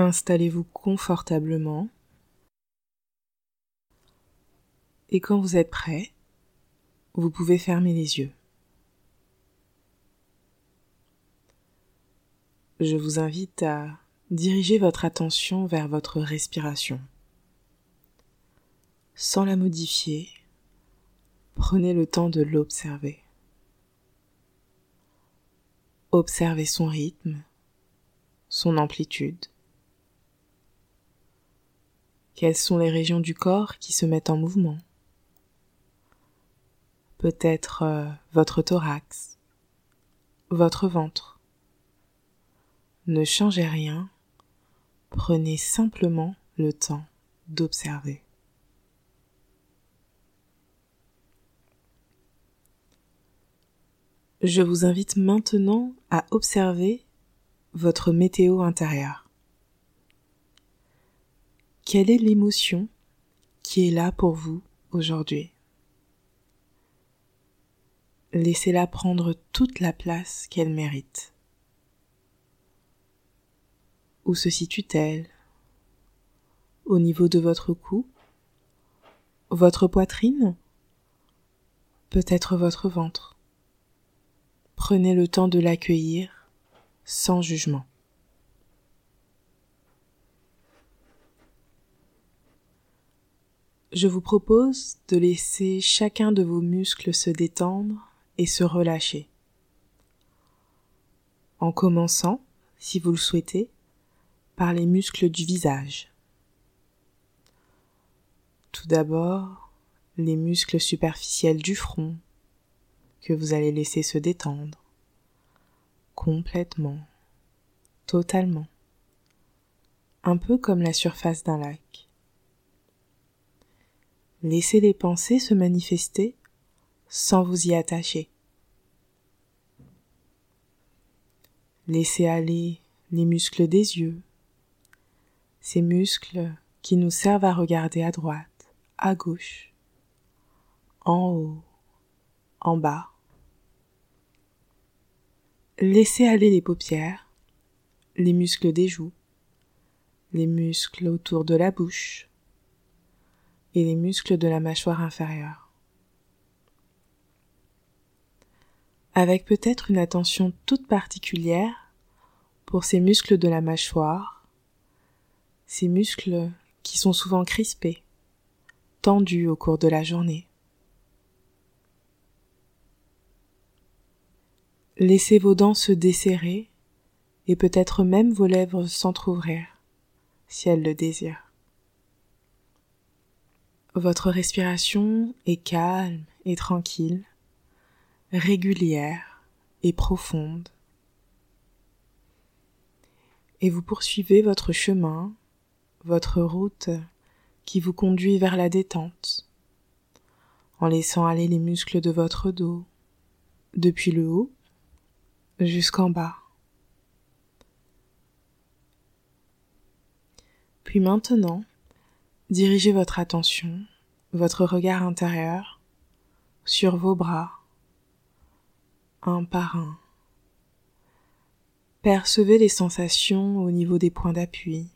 Installez-vous confortablement et quand vous êtes prêt, vous pouvez fermer les yeux. Je vous invite à diriger votre attention vers votre respiration. Sans la modifier, prenez le temps de l'observer. Observez son rythme, son amplitude. Quelles sont les régions du corps qui se mettent en mouvement Peut-être euh, votre thorax, votre ventre. Ne changez rien, prenez simplement le temps d'observer. Je vous invite maintenant à observer votre météo intérieure. Quelle est l'émotion qui est là pour vous aujourd'hui? Laissez-la prendre toute la place qu'elle mérite. Où se situe-t-elle? Au niveau de votre cou? Votre poitrine? Peut-être votre ventre? Prenez le temps de l'accueillir sans jugement. Je vous propose de laisser chacun de vos muscles se détendre et se relâcher. En commençant, si vous le souhaitez, par les muscles du visage. Tout d'abord, les muscles superficiels du front, que vous allez laisser se détendre complètement, totalement, un peu comme la surface d'un lac. Laissez les pensées se manifester sans vous y attacher. Laissez aller les muscles des yeux, ces muscles qui nous servent à regarder à droite, à gauche, en haut, en bas. Laissez aller les paupières, les muscles des joues, les muscles autour de la bouche et les muscles de la mâchoire inférieure. Avec peut-être une attention toute particulière pour ces muscles de la mâchoire, ces muscles qui sont souvent crispés, tendus au cours de la journée. Laissez vos dents se desserrer et peut-être même vos lèvres s'entr'ouvrir, si elles le désirent. Votre respiration est calme et tranquille, régulière et profonde. Et vous poursuivez votre chemin, votre route qui vous conduit vers la détente, en laissant aller les muscles de votre dos, depuis le haut jusqu'en bas. Puis maintenant, dirigez votre attention, votre regard intérieur, sur vos bras, un par un. Percevez les sensations au niveau des points d'appui,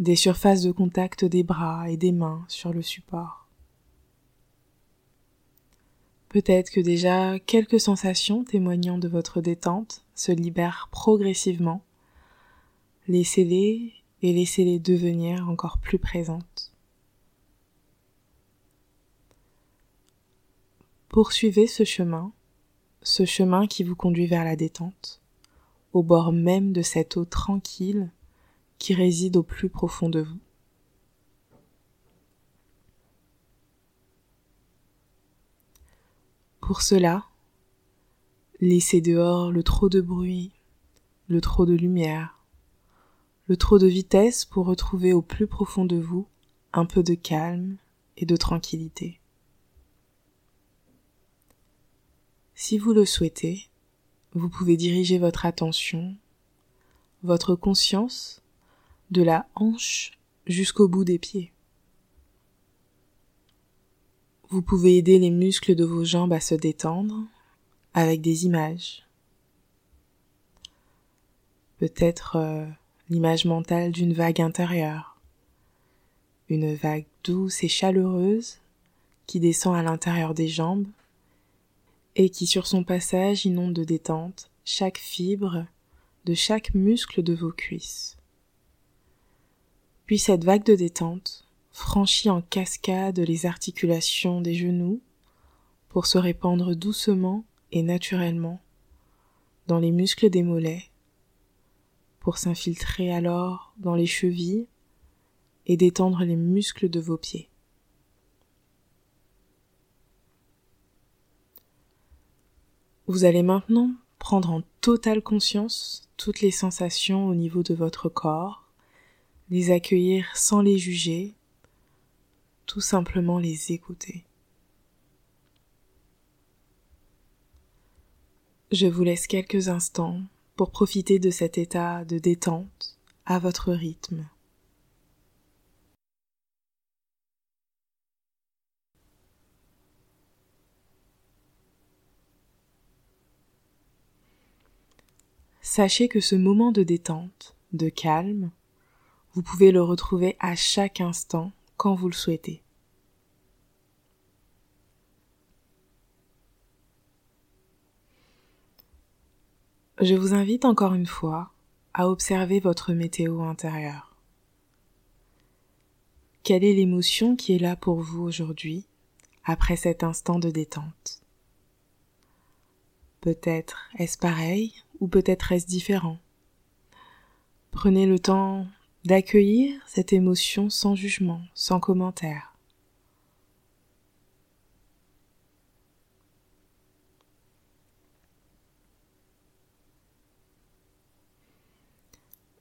des surfaces de contact des bras et des mains sur le support. Peut-être que déjà quelques sensations témoignant de votre détente se libèrent progressivement. Laissez-les et laissez-les devenir encore plus présentes. Poursuivez ce chemin, ce chemin qui vous conduit vers la détente, au bord même de cette eau tranquille qui réside au plus profond de vous. Pour cela, laissez dehors le trop de bruit, le trop de lumière, le trop de vitesse pour retrouver au plus profond de vous un peu de calme et de tranquillité. Si vous le souhaitez, vous pouvez diriger votre attention, votre conscience, de la hanche jusqu'au bout des pieds. Vous pouvez aider les muscles de vos jambes à se détendre avec des images. Peut-être euh, l'image mentale d'une vague intérieure, une vague douce et chaleureuse qui descend à l'intérieur des jambes et qui sur son passage inonde de détente chaque fibre de chaque muscle de vos cuisses. Puis cette vague de détente franchit en cascade les articulations des genoux pour se répandre doucement et naturellement dans les muscles des mollets, pour s'infiltrer alors dans les chevilles et détendre les muscles de vos pieds. Vous allez maintenant prendre en totale conscience toutes les sensations au niveau de votre corps, les accueillir sans les juger, tout simplement les écouter. Je vous laisse quelques instants pour profiter de cet état de détente à votre rythme. Sachez que ce moment de détente, de calme, vous pouvez le retrouver à chaque instant quand vous le souhaitez. Je vous invite encore une fois à observer votre météo intérieure. Quelle est l'émotion qui est là pour vous aujourd'hui, après cet instant de détente? Peut-être est-ce pareil ou peut-être est-ce différent? Prenez le temps d'accueillir cette émotion sans jugement, sans commentaire.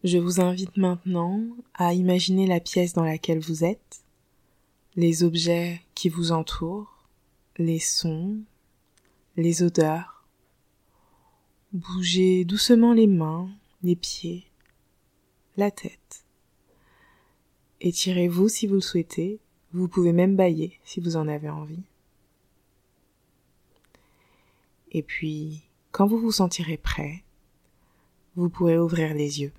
Je vous invite maintenant à imaginer la pièce dans laquelle vous êtes, les objets qui vous entourent, les sons, les odeurs. Bougez doucement les mains, les pieds, la tête. Étirez-vous si vous le souhaitez, vous pouvez même bailler si vous en avez envie. Et puis, quand vous vous sentirez prêt, vous pourrez ouvrir les yeux.